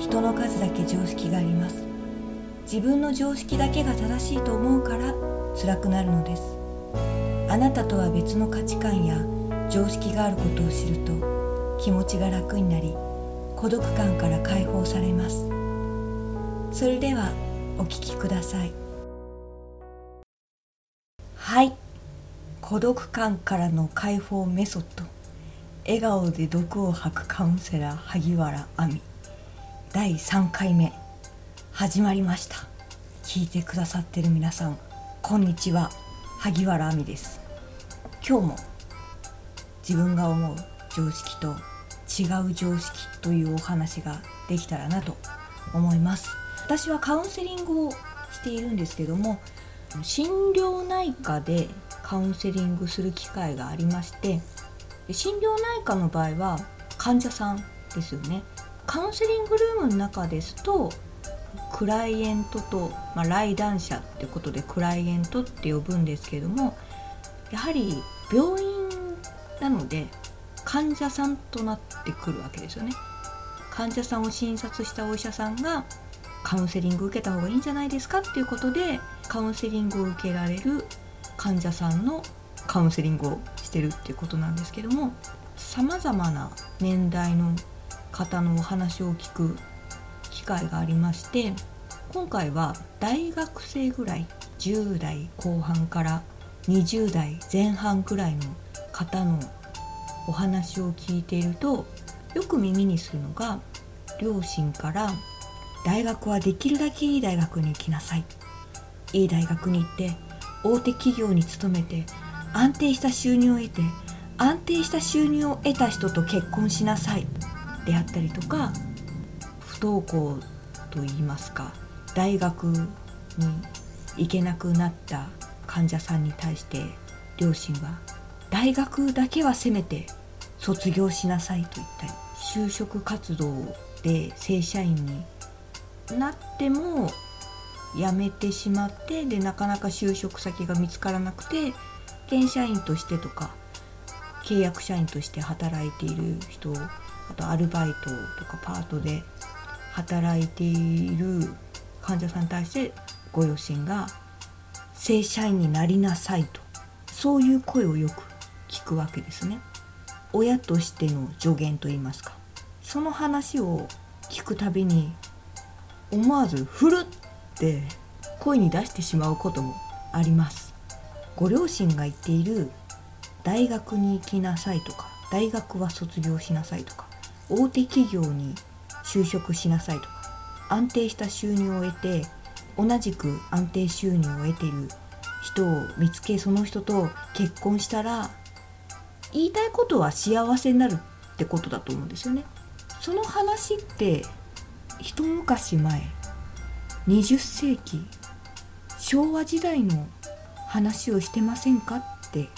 人の数だけ常識があります。自分の常識だけが正しいと思うから辛くなるのです。あなたとは別の価値観や常識があることを知ると気持ちが楽になり孤独感から解放されます。それではお聞きください。はい。孤独感からの解放メソッド。笑顔で毒を吐くカウンセラー萩原亜美。第3回目。始まりました。聞いてくださってる皆さんこんにちは。萩原亜美です。今日も自分が思う常識と違う常識というお話ができたらなと思います。私はカウンセリングをしているんですけども心療内科でカウンセリングする機会がありまして心療内科の場合は患者さんですよね。カウンセリングルームの中ですとクライエントと、まあ、来談者ってことでクライエントって呼ぶんですけどもやはり病院なので患者さんとなってくるわけですよね。患者さんを診察したお医者さんがカウンセリング受けた方がいいんじゃないですかっていうことでカウンセリングを受けられる患者さんのカウンセリングをしてるっていうことなんですけどもさまざまな年代の方のお話を聞く機会がありまして今回は大学生ぐらい10代後半から20代前半くらいの方のお話を聞いているとよく耳にするのが両親から「大学はできるだけいい大学に行きなさい」「いい大学に行って大手企業に勤めて安定した収入を得て安定した収入を得た人と結婚しなさい」であったりとか不登校といいますか大学に行けなくなった患者さんに対して両親は大学だけはせめて卒業しなさいと言ったり就職活動で正社員になっても辞めてしまってでなかなか就職先が見つからなくて転社員としてとか契約社員として働いている人あとアルバイトとかパートで働いている患者さんに対してご両親が正社員になりなさいとそういう声をよく聞くわけですね。親としての助言といいますか。その話を聞くたびに思わずふるって声に出してしまうこともあります。ご両親が言っている大学に行きなさいとか大学は卒業しなさいとか大手企業に就職しなさいとか安定した収入を得て同じく安定収入を得ている人を見つけその人と結婚したら言いたいことは幸せになるってことだと思うんですよね。その話って一昔前20世紀昭和時代の話をしてませんかって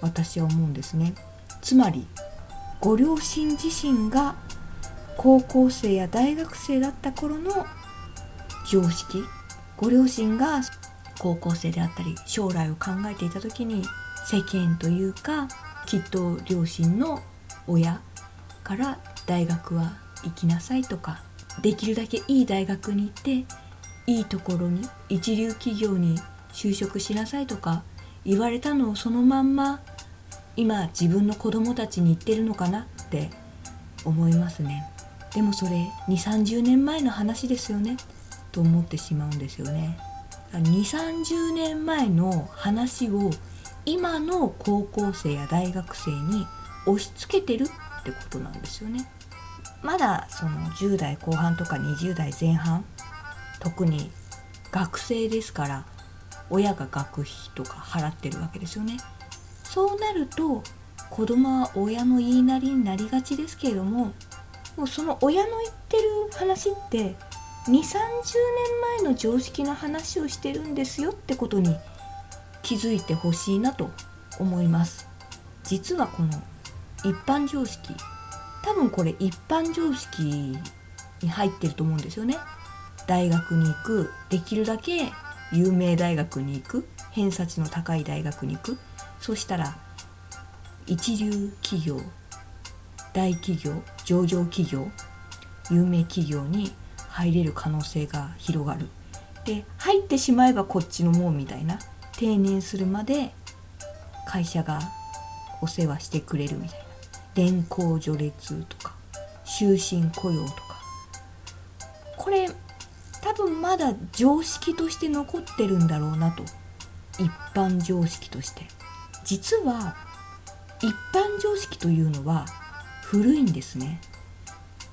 私は思うんですね。つまりご両親自身が高校生や大学生だった頃の常識ご両親が高校生であったり将来を考えていた時に世間というかきっと両親の親から大学は行きなさいとかできるだけいい大学に行っていいところに一流企業に就職しなさいとか言われたのをそのまんま今自分の子供たちに言ってるのかなって思いますね。でもそれ2 3 0年前の話ですよね？と思ってしまうんですよね。2 3 0年前の話を今の高校生や大学生に押し付けてるってことなんですよね。まだその10代後半とか20代前半特に学生ですから親が学費とか払ってるわけですよね。そうなると子供は親の言いなりになりがちですけれどももうその親の言ってる話って2 3 0年前の常識の話をしてるんですよってことに気づいてほしいなと思います。実はこの一般常識多分これ一般常識に入ってると思うんですよね。大学に行くできるだけ有名大学に行く偏差値の高い大学に行くそしたら一流企業大企業上場企業有名企業に入れる可能性が広がる。で入ってしまえばこっちのもんみたいな。定年するまで会社がお世話してくれるみたいな。年功序列とか終身雇用とか。これ多分まだ常識として残ってるんだろうなと。一般常識として。実は一般常識というのは古いんですね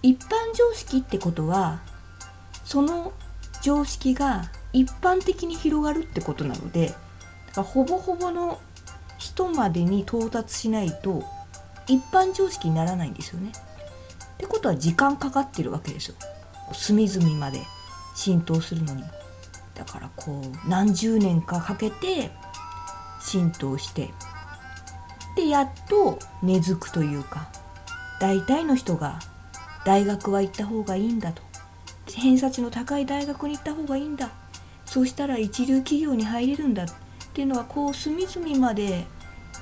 一般常識ってことはその常識が一般的に広がるってことなのでだからほぼほぼの人までに到達しないと一般常識にならないんですよね。ってことは時間かかってるわけですよ。隅々まで浸透するのに。だからこう何十年かかけて浸透して。でやっと根付くというか大体の人が大学は行った方がいいんだと。偏差値の高い大学に行った方がいいんだ。そうしたら一流企業に入れるんだっていうのはこう隅々まで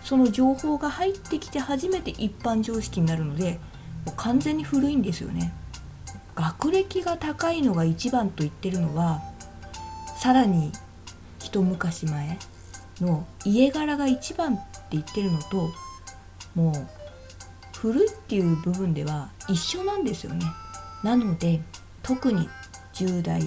その情報が入ってきて初めて一般常識になるのでもう完全に古いんですよね。学歴が高いのが一番と言ってるのはさらに一昔前の家柄が一番って言ってるのともう古いっていう部分では一緒なんですよね。なので特に10代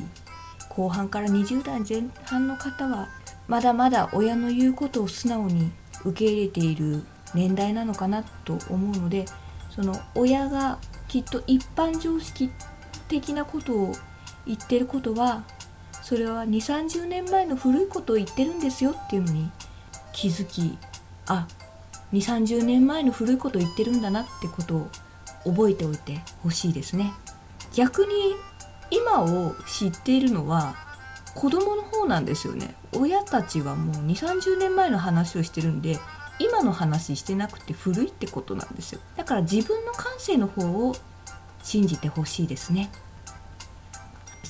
後半から20代前半の方はまだまだ親の言うことを素直に受け入れている年代なのかなと思うのでその親がきっと一般常識的なことを言ってることはそれは2 3 0年前の古いことを言ってるんですよっていうのに気づきあ2 3 0年前の古いことを言ってるんだなってことを覚えておいてほしいですね。逆に今を知っているのは子供の方なんですよね。親たちはもう2 3 0年前の話をしてるんで今の話してなくて古いってことなんですよ。だから自分の感性の方を信じてほしいですね。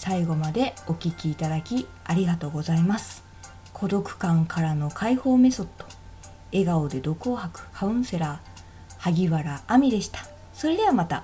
最後までお聴きいただきありがとうございます。孤独感からの解放メソッド。笑顔で毒を吐くカウンセラー萩原亜美でした。それではまた。